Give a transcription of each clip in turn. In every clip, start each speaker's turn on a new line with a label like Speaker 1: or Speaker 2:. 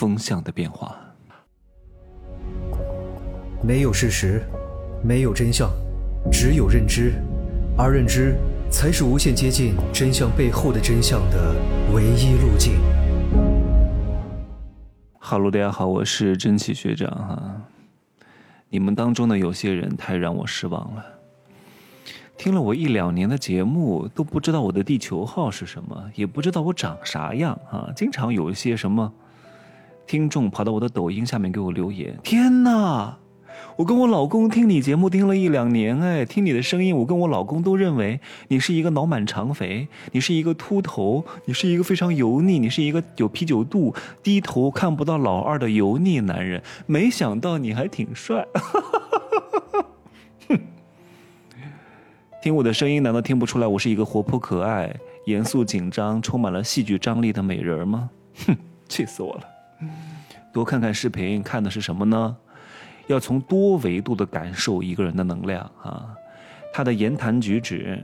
Speaker 1: 风向的变化。
Speaker 2: 没有事实，没有真相，只有认知，而认知才是无限接近真相背后的真相的唯一路径。
Speaker 1: 哈喽，大家好，我是真奇学长哈。你们当中的有些人太让我失望了，听了我一两年的节目，都不知道我的地球号是什么，也不知道我长啥样啊！经常有一些什么听众跑到我的抖音下面给我留言，天哪！我跟我老公听你节目听了一两年，哎，听你的声音，我跟我老公都认为你是一个脑满肠肥，你是一个秃头，你是一个非常油腻，你是一个有啤酒肚、低头看不到老二的油腻男人。没想到你还挺帅，哼！听我的声音，难道听不出来我是一个活泼可爱、严肃紧张、充满了戏剧张力的美人吗？哼，气死我了！多看看视频，看的是什么呢？要从多维度的感受一个人的能量啊，他的言谈举止，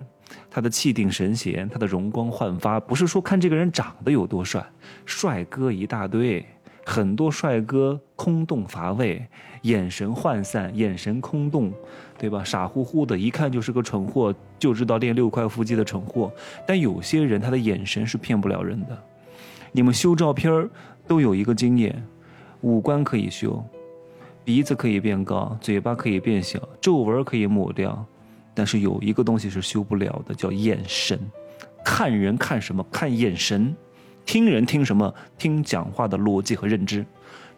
Speaker 1: 他的气定神闲，他的容光焕发，不是说看这个人长得有多帅，帅哥一大堆，很多帅哥空洞乏味，眼神涣散，眼神空洞，对吧？傻乎乎的，一看就是个蠢货，就知道练六块腹肌的蠢货。但有些人他的眼神是骗不了人的。你们修照片都有一个经验，五官可以修。鼻子可以变高，嘴巴可以变小，皱纹可以抹掉，但是有一个东西是修不了的，叫眼神。看人看什么？看眼神。听人听什么？听讲话的逻辑和认知。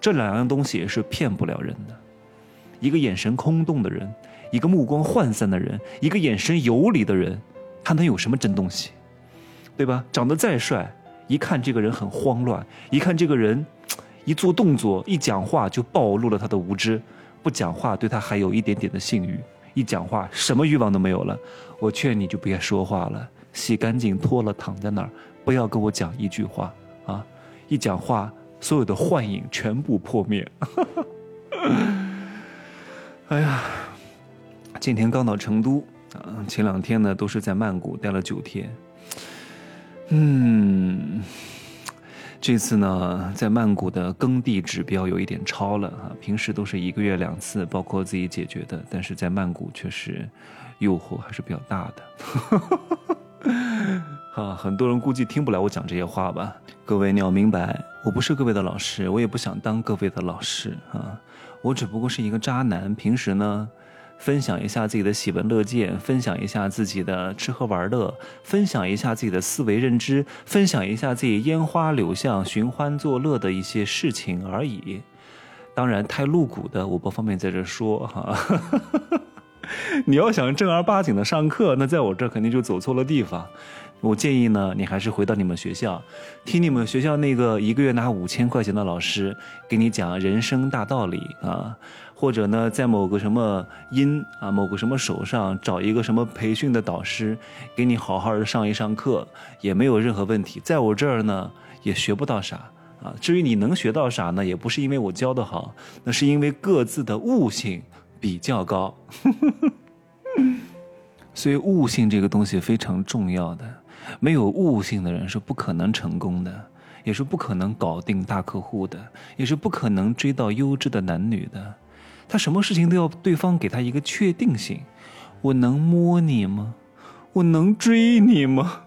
Speaker 1: 这两样东西是骗不了人的。一个眼神空洞的人，一个目光涣散的人，一个眼神游离的人，他能有什么真东西？对吧？长得再帅，一看这个人很慌乱，一看这个人。一做动作，一讲话就暴露了他的无知；不讲话，对他还有一点点的性欲；一讲话，什么欲望都没有了。我劝你就别说话了，洗干净脱了躺在那儿，不要跟我讲一句话啊！一讲话，所有的幻影全部破灭。哎呀，今天刚到成都啊，前两天呢都是在曼谷待了九天，嗯。这次呢，在曼谷的耕地指标有一点超了啊！平时都是一个月两次，包括自己解决的，但是在曼谷确实诱惑还是比较大的。啊，很多人估计听不了我讲这些话吧？各位你要明白，我不是各位的老师，我也不想当各位的老师啊！我只不过是一个渣男，平时呢。分享一下自己的喜闻乐见，分享一下自己的吃喝玩乐，分享一下自己的思维认知，分享一下自己烟花柳巷寻欢作乐的一些事情而已。当然，太露骨的我不方便在这说哈。你要想正儿八经的上课，那在我这肯定就走错了地方。我建议呢，你还是回到你们学校，听你们学校那个一个月拿五千块钱的老师给你讲人生大道理啊。或者呢，在某个什么音啊，某个什么手上找一个什么培训的导师，给你好好的上一上课，也没有任何问题。在我这儿呢，也学不到啥啊。至于你能学到啥呢，也不是因为我教的好，那是因为各自的悟性比较高。所以悟性这个东西非常重要的，没有悟性的人是不可能成功的，也是不可能搞定大客户的，也是不可能追到优质的男女的。他什么事情都要对方给他一个确定性，我能摸你吗？我能追你吗？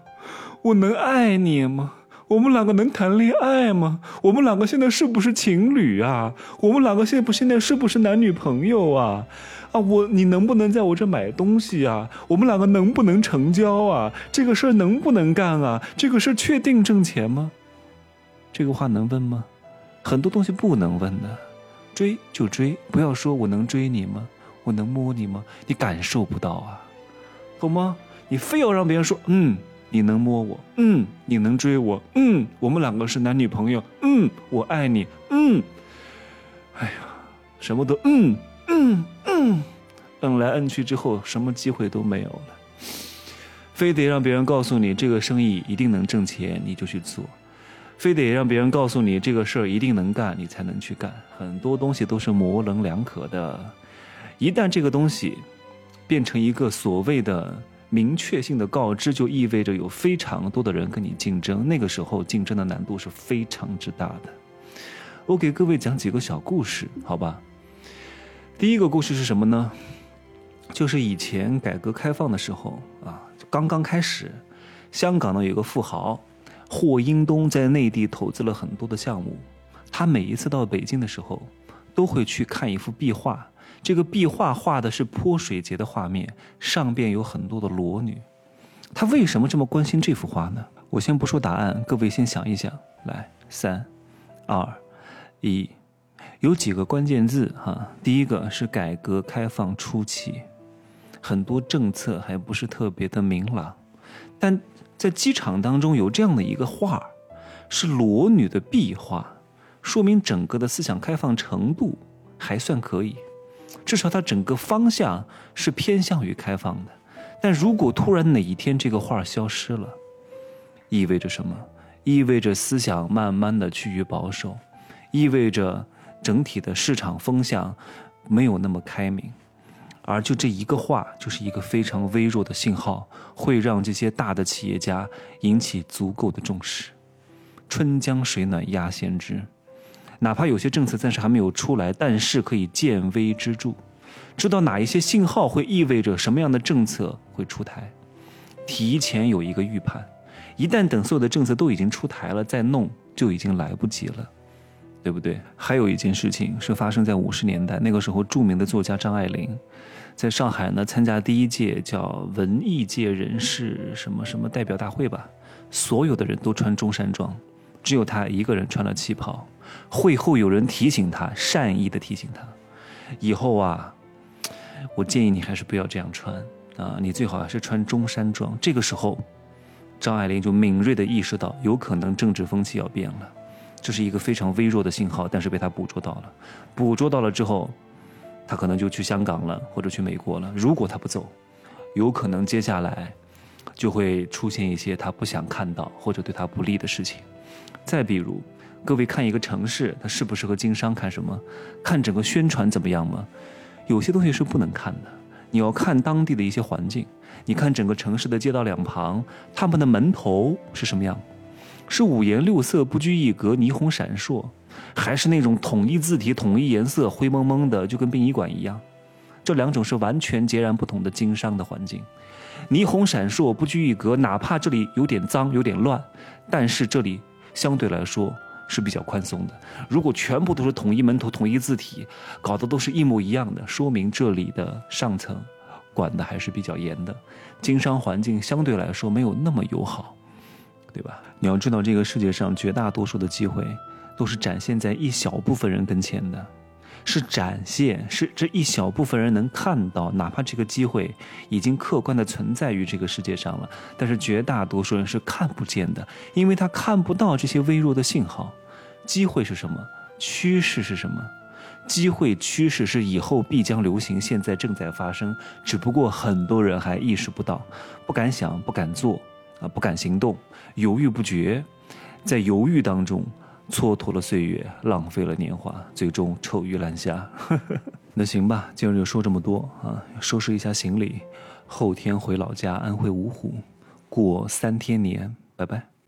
Speaker 1: 我能爱你吗？我们两个能谈恋爱吗？我们两个现在是不是情侣啊？我们两个现不现在是不是男女朋友啊？啊，我你能不能在我这买东西啊？我们两个能不能成交啊？这个事儿能不能干啊？这个事儿确定挣钱吗？这个话能问吗？很多东西不能问的。追就追，不要说我能追你吗？我能摸你吗？你感受不到啊，懂吗？你非要让别人说，嗯，你能摸我，嗯，你能追我，嗯，我们两个是男女朋友，嗯，我爱你，嗯，哎呀，什么都嗯嗯嗯，摁来摁去之后，什么机会都没有了，非得让别人告诉你这个生意一定能挣钱，你就去做。非得让别人告诉你这个事儿一定能干，你才能去干。很多东西都是模棱两可的。一旦这个东西变成一个所谓的明确性的告知，就意味着有非常多的人跟你竞争。那个时候竞争的难度是非常之大的。我给各位讲几个小故事，好吧？第一个故事是什么呢？就是以前改革开放的时候啊，刚刚开始，香港呢有个富豪霍英东在内地投资了很多的项目，他每一次到北京的时候，都会去看一幅壁画。这个壁画画的是泼水节的画面，上边有很多的裸女。他为什么这么关心这幅画呢？我先不说答案，各位先想一想。来，三、二、一，有几个关键字哈。第一个是改革开放初期，很多政策还不是特别的明朗，但在机场当中有这样的一个画，是裸女的壁画，说明整个的思想开放程度还算可以。至少它整个方向是偏向于开放的，但如果突然哪一天这个画消失了，意味着什么？意味着思想慢慢的趋于保守，意味着整体的市场风向没有那么开明，而就这一个话就是一个非常微弱的信号，会让这些大的企业家引起足够的重视。春江水暖鸭先知。哪怕有些政策暂时还没有出来，但是可以见微知著，知道哪一些信号会意味着什么样的政策会出台，提前有一个预判。一旦等所有的政策都已经出台了，再弄就已经来不及了，对不对？还有一件事情是发生在五十年代，那个时候著名的作家张爱玲，在上海呢参加第一届叫文艺界人士什么什么代表大会吧，所有的人都穿中山装，只有她一个人穿了旗袍。会后有人提醒他，善意的提醒他，以后啊，我建议你还是不要这样穿啊，你最好还是穿中山装。这个时候，张爱玲就敏锐的意识到，有可能政治风气要变了，这是一个非常微弱的信号，但是被他捕捉到了。捕捉到了之后，他可能就去香港了，或者去美国了。如果他不走，有可能接下来就会出现一些他不想看到或者对他不利的事情。再比如。各位看一个城市，它适不适合经商？看什么？看整个宣传怎么样吗？有些东西是不能看的，你要看当地的一些环境。你看整个城市的街道两旁，他们的门头是什么样？是五颜六色、不拘一格、霓虹闪烁，还是那种统一字体、统一颜色、灰蒙蒙的，就跟殡仪馆一样？这两种是完全截然不同的经商的环境。霓虹闪烁、不拘一格，哪怕这里有点脏、有点乱，但是这里相对来说。是比较宽松的。如果全部都是统一门头、统一字体，搞得都是一模一样的，说明这里的上层管的还是比较严的，经商环境相对来说没有那么友好，对吧？你要知道，这个世界上绝大多数的机会都是展现在一小部分人跟前的。是展现，是这一小部分人能看到，哪怕这个机会已经客观的存在于这个世界上了，但是绝大多数人是看不见的，因为他看不到这些微弱的信号。机会是什么？趋势是什么？机会趋势是以后必将流行，现在正在发生，只不过很多人还意识不到，不敢想，不敢做，啊，不敢行动，犹豫不决，在犹豫当中。蹉跎了岁月，浪费了年华，最终臭鱼烂虾。那行吧，今儿就说这么多啊，收拾一下行李，后天回老家安徽芜湖，过三天年，拜拜。